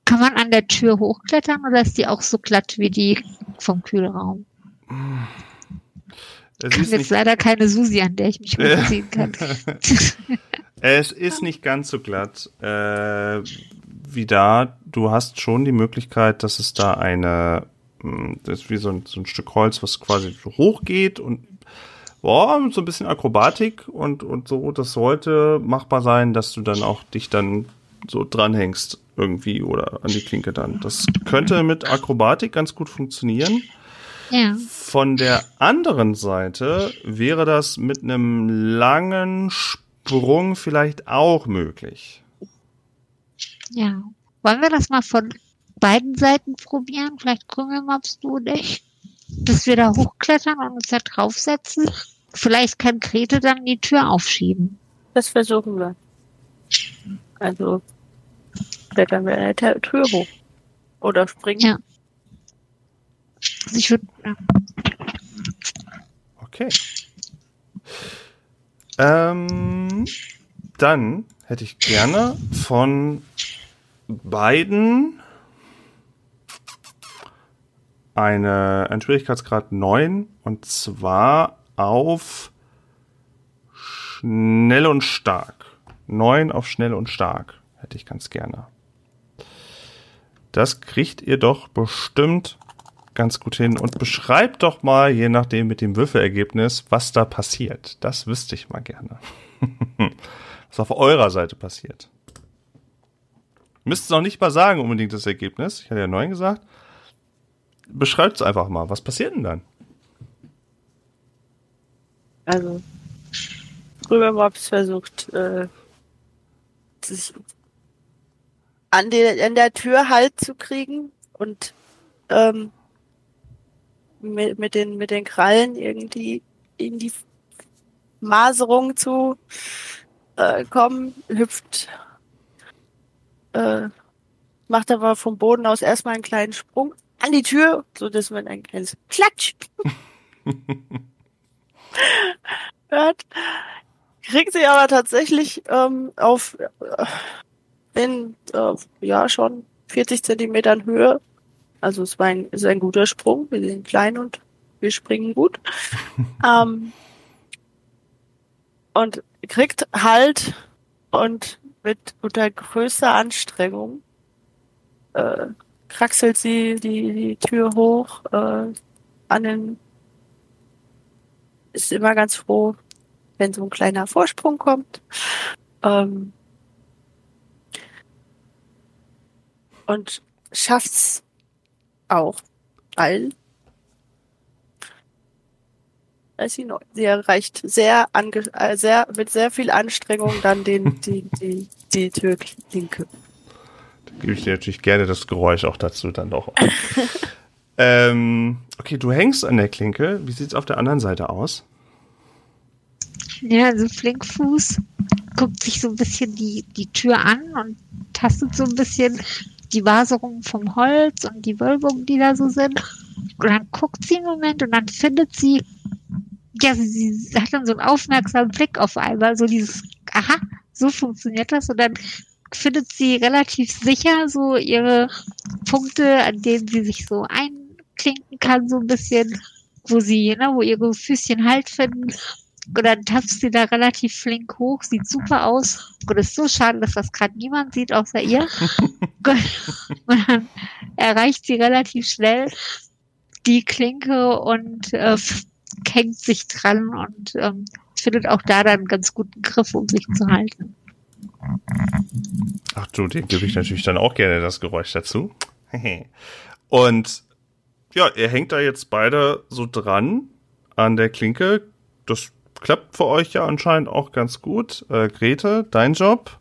Kann man an der Tür hochklettern oder ist die auch so glatt wie die vom Kühlraum? Es Ich ist, jetzt leider keine Susi, an der ich mich hochziehen kann. es ist nicht ganz so glatt äh, wie da. Du hast schon die Möglichkeit, dass es da eine, mh, das ist wie so ein, so ein Stück Holz, was quasi so hoch geht und boah, so ein bisschen Akrobatik und, und so. Das sollte machbar sein, dass du dann auch dich dann so dranhängst irgendwie oder an die Klinke dann. Das könnte mit Akrobatik ganz gut funktionieren. Ja. Von der anderen Seite wäre das mit einem langen Sprung vielleicht auch möglich. Ja. Wollen wir das mal von beiden Seiten probieren? Vielleicht Krümelmops du und ich. Dass wir da hochklettern und uns da draufsetzen. Vielleicht kann Grete dann die Tür aufschieben. Das versuchen wir. Also klettern wir eine Tür Tür hoch. Oder springen. Ja. Also ich würde. Okay. Ähm, dann hätte ich gerne von beiden eine, einen Schwierigkeitsgrad 9 und zwar auf schnell und stark. 9 auf schnell und stark hätte ich ganz gerne. Das kriegt ihr doch bestimmt ganz gut hin und beschreibt doch mal, je nachdem mit dem Würfelergebnis, was da passiert. Das wüsste ich mal gerne. was auf eurer Seite passiert. Müsst es auch nicht mal sagen, unbedingt das Ergebnis. Ich hatte ja neun gesagt. Beschreibt es einfach mal. Was passiert denn dann? Also Rübermops versucht, äh, sich an, der an der Tür Halt zu kriegen und ähm, mit, mit, den, mit den Krallen irgendwie in die Maserung zu äh, kommen, hüpft, äh, macht aber vom Boden aus erstmal einen kleinen Sprung an die Tür, so dass man ein kleines Klatsch hört. Kriegt sie aber tatsächlich ähm, auf äh, in äh, ja schon 40 Zentimetern Höhe. Also es war ein, ist ein guter Sprung. Wir sind klein und wir springen gut. ähm, und kriegt Halt und mit unter größter Anstrengung äh, kraxelt sie die, die Tür hoch äh, an den ist immer ganz froh, wenn so ein kleiner Vorsprung kommt. Ähm, und schafft's auch allen. Sie, sie erreicht sehr, ange äh, sehr mit sehr viel Anstrengung dann den, die, die, die Türklinke. Da gebe ich dir natürlich gerne das Geräusch auch dazu dann doch. ähm, okay, du hängst an der Klinke. Wie sieht's auf der anderen Seite aus? Ja, also Flinkfuß guckt sich so ein bisschen die, die Tür an und tastet so ein bisschen die Waserung vom Holz und die Wölbungen, die da so sind. Und dann guckt sie einen Moment und dann findet sie, ja, sie, hat dann so einen aufmerksamen Blick auf einmal, so dieses, aha, so funktioniert das. Und dann findet sie relativ sicher so ihre Punkte, an denen sie sich so einklinken kann, so ein bisschen, wo sie, ne, wo ihre Füßchen Halt finden. Und dann tapst sie da relativ flink hoch, sieht super aus. Und es ist so schade, dass das gerade niemand sieht, außer ihr. und dann erreicht sie relativ schnell die Klinke und äh, hängt sich dran und ähm, findet auch da dann einen ganz guten Griff, um sich zu halten. Ach du, dem gebe ich natürlich dann auch gerne das Geräusch dazu. und ja, ihr hängt da jetzt beide so dran an der Klinke. Das klappt für euch ja anscheinend auch ganz gut. Äh, Grete, dein Job?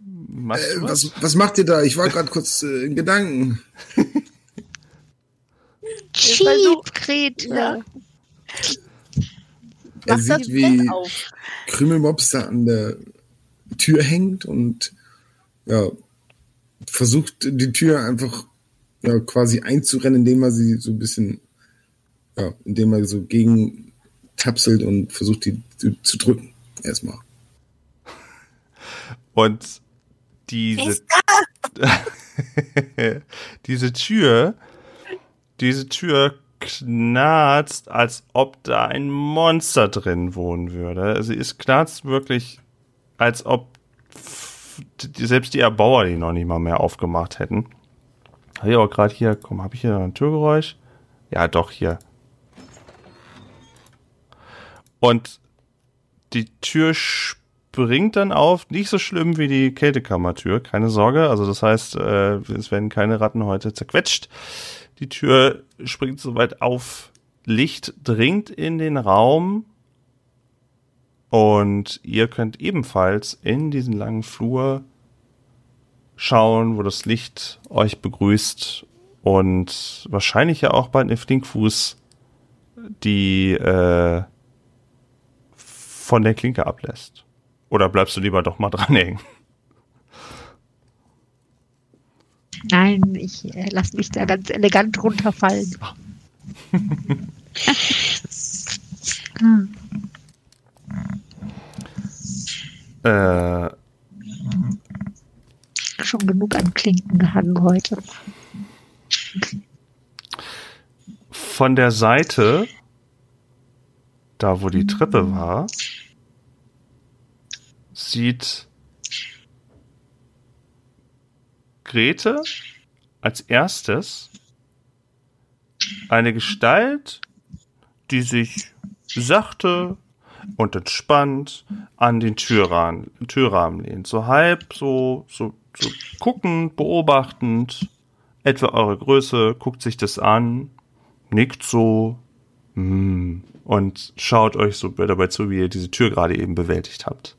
Äh, was? was? was macht ihr da? Ich war gerade kurz äh, in Gedanken. Cheap, Grete. Ja. Er sieht, wie Krümelmops da an der Tür hängt und ja, versucht die Tür einfach ja, quasi einzurennen, indem er sie so ein bisschen ja, indem er so gegen tapselt und versucht, die zu, zu drücken. Erstmal. Und diese, diese Tür, diese Tür knarzt, als ob da ein Monster drin wohnen würde. Also es knarzt wirklich, als ob selbst die Erbauer die noch nicht mal mehr aufgemacht hätten. Habe ich auch gerade hier, komm, habe ich hier noch ein Türgeräusch? Ja, doch, hier. Und die Tür springt dann auf, nicht so schlimm wie die Kältekammertür, keine Sorge. Also das heißt, äh, es werden keine Ratten heute zerquetscht. Die Tür springt soweit auf, Licht dringt in den Raum und ihr könnt ebenfalls in diesen langen Flur schauen, wo das Licht euch begrüßt und wahrscheinlich ja auch eine Flinkfuß die äh, von der Klinke ablässt? Oder bleibst du lieber doch mal dranhängen? Nein, ich äh, lasse mich da ganz elegant runterfallen. äh, Schon genug an Klinken gehangen heute. Von der Seite, da wo die Treppe war, sieht Grete als erstes eine Gestalt, die sich sachte und entspannt an den Türrahmen, Türrahmen lehnt. So halb, so, so, so guckend, beobachtend, etwa eure Größe, guckt sich das an, nickt so, mm, und schaut euch so dabei zu, wie ihr diese Tür gerade eben bewältigt habt.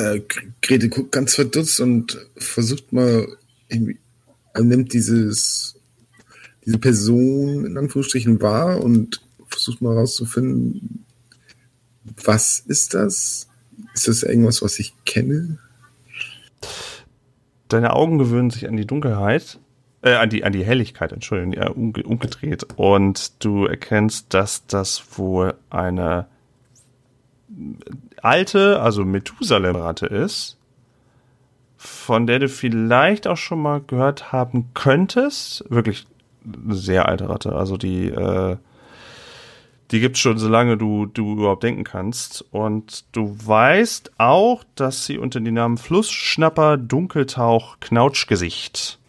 Äh, Grete guckt ganz verdutzt und versucht mal er nimmt dieses, diese Person in Anführungsstrichen wahr und versucht mal rauszufinden, was ist das? Ist das irgendwas, was ich kenne? Deine Augen gewöhnen sich an die Dunkelheit, äh, an die, an die Helligkeit, Entschuldigung, ja, umge umgedreht. Und du erkennst, dass das wohl eine alte, also Methusalem-Ratte ist, von der du vielleicht auch schon mal gehört haben könntest. Wirklich eine sehr alte Ratte. Also die, äh, die gibt's schon, solange du, du überhaupt denken kannst. Und du weißt auch, dass sie unter dem Namen Flussschnapper, Dunkeltauch, Knautschgesicht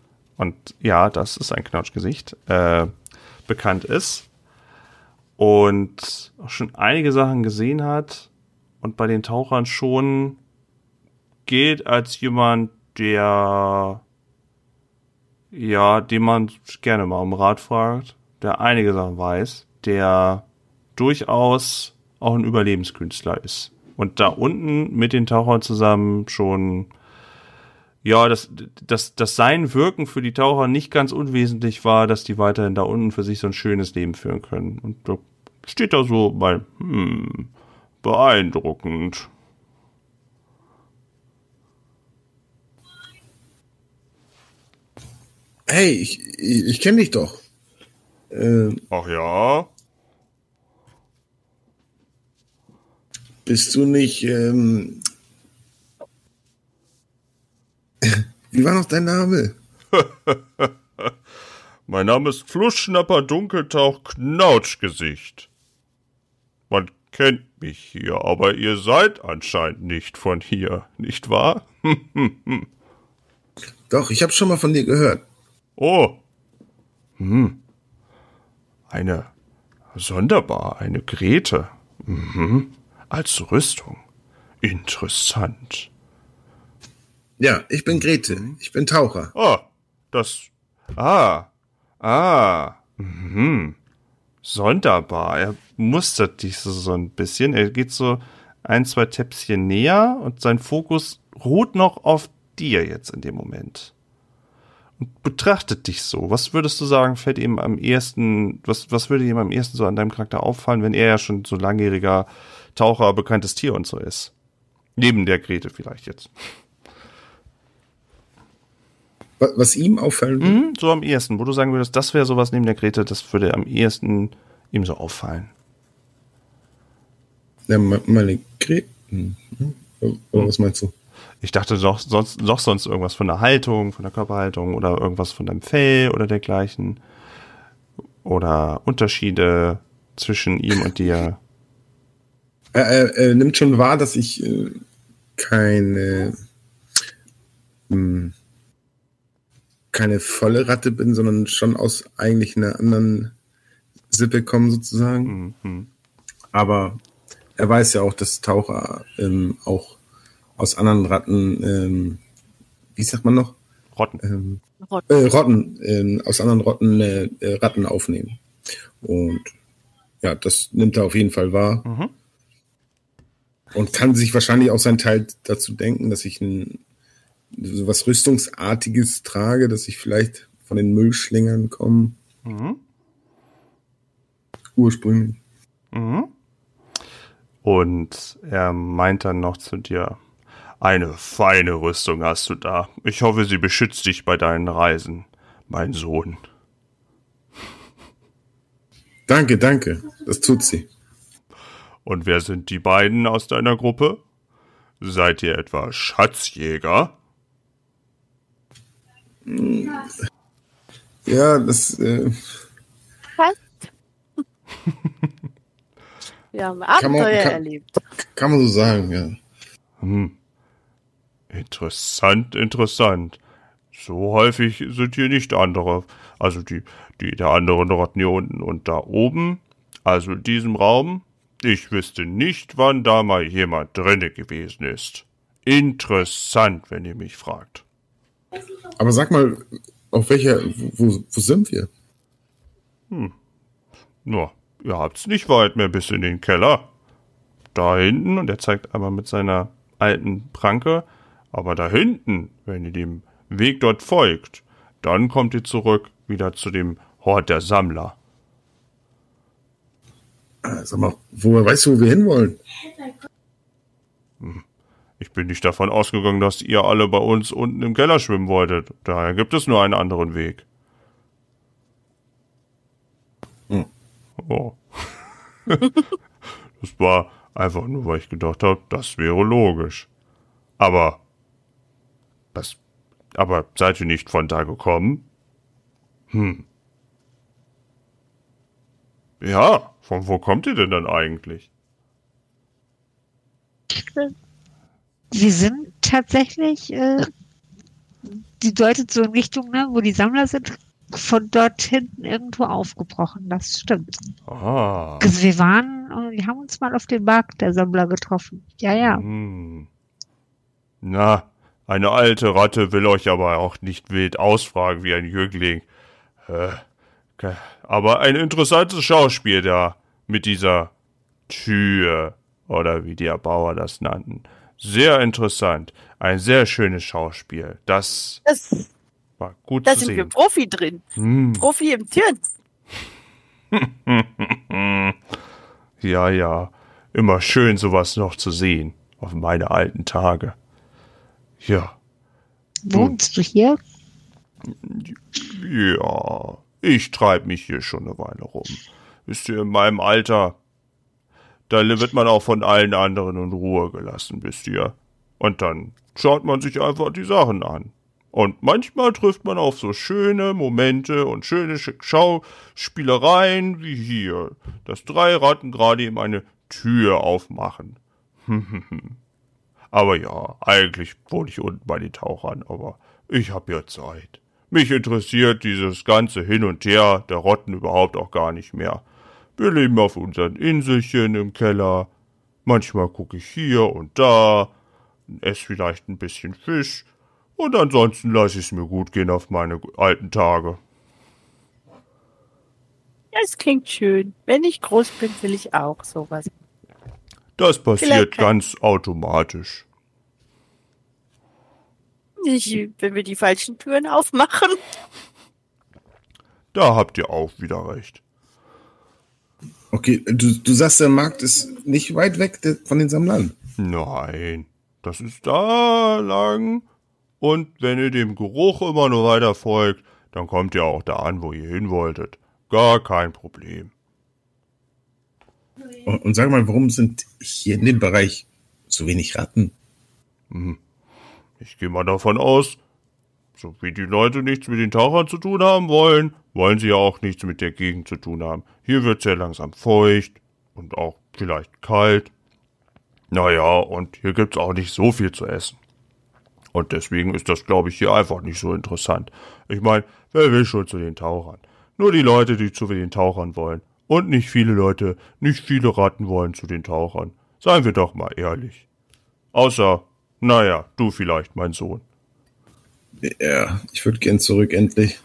und ja, das ist ein Knautschgesicht, äh, bekannt ist und auch schon einige Sachen gesehen hat und bei den Tauchern schon geht als jemand, der ja, den man gerne mal um Rat fragt, der einige Sachen weiß, der durchaus auch ein Überlebenskünstler ist. Und da unten mit den Tauchern zusammen schon, ja, dass das, das sein Wirken für die Taucher nicht ganz unwesentlich war, dass die weiterhin da unten für sich so ein schönes Leben führen können. Und da steht da so mal, hm, beeindruckend. Hey, ich, ich, ich kenne dich doch. Äh, Ach ja? Bist du nicht, ähm, wie war noch dein Name? mein Name ist Flussschnapper Dunkeltauch Knautschgesicht. Man kennt mich hier, aber ihr seid anscheinend nicht von hier, nicht wahr? Doch, ich habe schon mal von dir gehört. Oh. Hm. Eine sonderbar, eine Grete. Mhm. Als Rüstung. Interessant. Ja, ich bin Grete. Ich bin Taucher. Ah, das. Ah. Ah. Mhm. Sonderbar. Er mustert dich so, ein bisschen. Er geht so ein, zwei Täpschen näher und sein Fokus ruht noch auf dir jetzt in dem Moment und betrachtet dich so. Was würdest du sagen, fällt ihm am ehesten, was, was würde ihm am ehesten so an deinem Charakter auffallen, wenn er ja schon so langjähriger Taucher, bekanntes Tier und so ist? Neben der Grete vielleicht jetzt. Was ihm auffallen würde? Mhm, so am ehesten, wo du sagen würdest, das wäre sowas neben der Grete, das würde am ehesten ihm so auffallen. Ja, meine Grete. Hm, hm. Was meinst du? Ich dachte doch sonst, doch sonst irgendwas von der Haltung, von der Körperhaltung oder irgendwas von deinem Fell oder dergleichen. Oder Unterschiede zwischen ihm und dir. Er, er, er nimmt schon wahr, dass ich äh, keine, mh, hm, keine volle Ratte bin, sondern schon aus eigentlich einer anderen Sippe komme sozusagen. Mhm. Aber er weiß ja auch, dass Taucher ähm, auch aus anderen Ratten, ähm, wie sagt man noch? Rotten. Ähm, Rotten, äh, Rotten äh, aus anderen Rotten äh, äh, Ratten aufnehmen. Und ja, das nimmt er auf jeden Fall wahr. Mhm. Und kann sich wahrscheinlich auch seinen Teil dazu denken, dass ich ein so was Rüstungsartiges trage, dass ich vielleicht von den Müllschlingern komme. Mhm. Ursprünglich. Mhm. Und er meint dann noch zu dir, eine feine Rüstung hast du da. Ich hoffe, sie beschützt dich bei deinen Reisen, mein Sohn. Danke, danke. Das tut sie. Und wer sind die beiden aus deiner Gruppe? Seid ihr etwa Schatzjäger? Ja, das. Äh Was? Wir haben Abenteuer kann man, kann, erlebt. Kann man so sagen, ja. Hm. Interessant, interessant. So häufig sind hier nicht andere. Also die, die der anderen Rotten hier unten und da oben. Also in diesem Raum. Ich wüsste nicht, wann da mal jemand drinne gewesen ist. Interessant, wenn ihr mich fragt. Aber sag mal, auf welcher, wo, wo sind wir? Hm. Nur, ihr habt's nicht weit mehr bis in den Keller. Da hinten, und er zeigt einmal mit seiner alten Pranke, aber da hinten, wenn ihr dem Weg dort folgt, dann kommt ihr zurück wieder zu dem Hort der Sammler. Ah, sag mal, woher weißt du, wo wir hinwollen? Ich bin nicht davon ausgegangen, dass ihr alle bei uns unten im Keller schwimmen wolltet. Daher gibt es nur einen anderen Weg. Hm. Oh. das war Einfach nur, weil ich gedacht habe, das wäre logisch. Aber, was, aber seid ihr nicht von da gekommen? Hm. Ja, von wo kommt ihr denn dann eigentlich? Wir sind tatsächlich, äh, die deutet so in Richtung, ne, wo die Sammler sind, von dort hinten irgendwo aufgebrochen. Das stimmt. Ah. Also wir waren, äh, wir haben uns mal auf dem Markt der Sammler getroffen. Ja, ja. Hm. Na, eine alte Ratte will euch aber auch nicht wild ausfragen wie ein Jüngling. Äh, aber ein interessantes Schauspiel da mit dieser Tür oder wie die Erbauer das nannten. Sehr interessant. Ein sehr schönes Schauspiel. Das Das, war gut da zu sind wir sehen. Profi drin. Hm. Profi im Türen. Ja, ja. Immer schön, sowas noch zu sehen. Auf meine alten Tage. Ja. Wohnst du hier? Ja, ich treib mich hier schon eine Weile rum. Wisst ihr, in meinem Alter, da wird man auch von allen anderen in Ruhe gelassen, wisst ihr. Und dann schaut man sich einfach die Sachen an. Und manchmal trifft man auf so schöne Momente und schöne Sch Schauspielereien wie hier, dass drei Ratten gerade eben eine Tür aufmachen. Aber ja, eigentlich wohne ich unten bei den Tauchern, aber ich hab ja Zeit. Mich interessiert dieses ganze Hin und Her der Rotten überhaupt auch gar nicht mehr. Wir leben auf unseren Inselchen im Keller. Manchmal gucke ich hier und da, esse vielleicht ein bisschen Fisch und ansonsten lasse ich es mir gut gehen auf meine alten Tage. Das klingt schön. Wenn ich groß bin, will ich auch sowas. Das passiert ganz automatisch. Nicht, wenn wir die falschen Türen aufmachen. Da habt ihr auch wieder recht. Okay, du, du sagst, der Markt ist nicht weit weg von den Sammlern. Nein, das ist da lang. Und wenn ihr dem Geruch immer nur weiter folgt, dann kommt ihr auch da an, wo ihr hin wolltet. Gar kein Problem. Und, und sag mal, warum sind hier in dem Bereich so wenig Ratten? Ich gehe mal davon aus, so wie die Leute nichts mit den Tauchern zu tun haben wollen, wollen sie ja auch nichts mit der Gegend zu tun haben. Hier wird sehr langsam feucht und auch vielleicht kalt. Naja, und hier gibt's auch nicht so viel zu essen. Und deswegen ist das, glaube ich, hier einfach nicht so interessant. Ich meine, wer will schon zu den Tauchern? Nur die Leute, die zu den Tauchern wollen. Und nicht viele Leute, nicht viele Ratten wollen zu den Tauchern. Seien wir doch mal ehrlich. Außer, naja, du vielleicht, mein Sohn. Ja, ich würde gern zurück, endlich.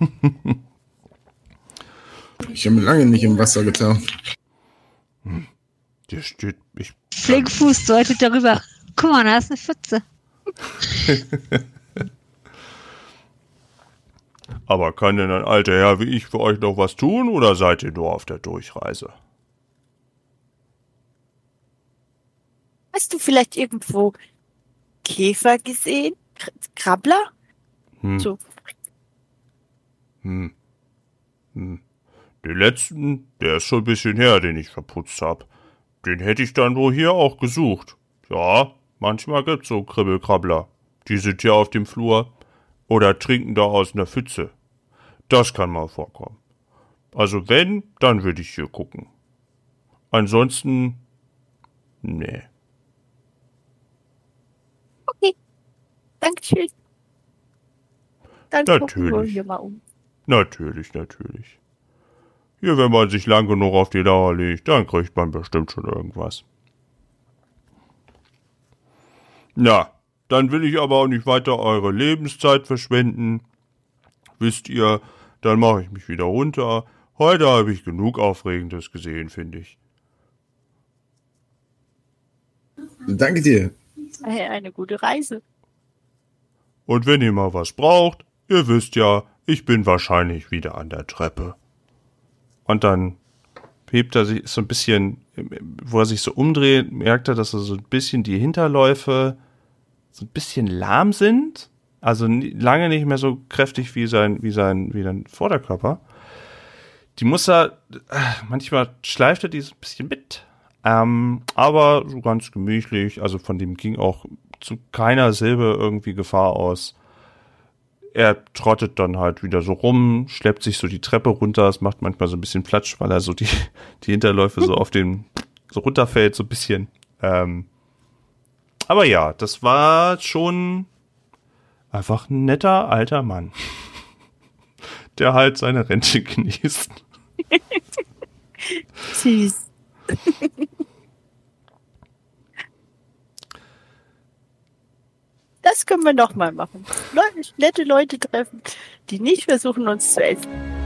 ich habe lange nicht im Wasser getaucht. Der steht, ich, Flinkfuß deutet darüber. Guck mal, da ist eine Pfütze. aber kann denn ein alter Herr wie ich für euch noch was tun oder seid ihr nur auf der Durchreise? Hast du vielleicht irgendwo Käfer gesehen? Kr- Krabbler? Hm. So, Hm. Hm. Den letzten, der ist schon ein bisschen her, den ich verputzt hab. Den hätte ich dann wohl hier auch gesucht. Ja, manchmal gibt's so Kribbelkrabbler. Die sind ja auf dem Flur oder trinken da aus einer Pfütze. Das kann mal vorkommen. Also wenn, dann würde ich hier gucken. Ansonsten, nee. Dankeschön. Dann wir Natürlich. hier mal um. Natürlich, natürlich. Hier, wenn man sich lang genug auf die Dauer legt, dann kriegt man bestimmt schon irgendwas. Na, dann will ich aber auch nicht weiter eure Lebenszeit verschwenden. Wisst ihr, dann mache ich mich wieder runter. Heute habe ich genug Aufregendes gesehen, finde ich. Danke dir. Eine gute Reise. Und wenn ihr mal was braucht, ihr wisst ja, ich bin wahrscheinlich wieder an der Treppe. Und dann hebt er sich so ein bisschen, wo er sich so umdreht, merkt er, dass er so ein bisschen die Hinterläufe so ein bisschen lahm sind. Also lange nicht mehr so kräftig wie sein, wie sein, wie sein Vorderkörper. Die muss er, äh, manchmal schleift er die so ein bisschen mit, Ähm, aber so ganz gemütlich, also von dem ging auch zu keiner Silbe irgendwie Gefahr aus. Er trottet dann halt wieder so rum, schleppt sich so die Treppe runter, es macht manchmal so ein bisschen Platsch, weil er so die, die Hinterläufe so auf den, so runterfällt, so ein bisschen. Ähm, aber ja, das war schon einfach ein netter alter Mann, der halt seine Rente genießt. Süß. Das können wir noch mal machen. Leute, nette Leute treffen, die nicht versuchen, uns zu essen.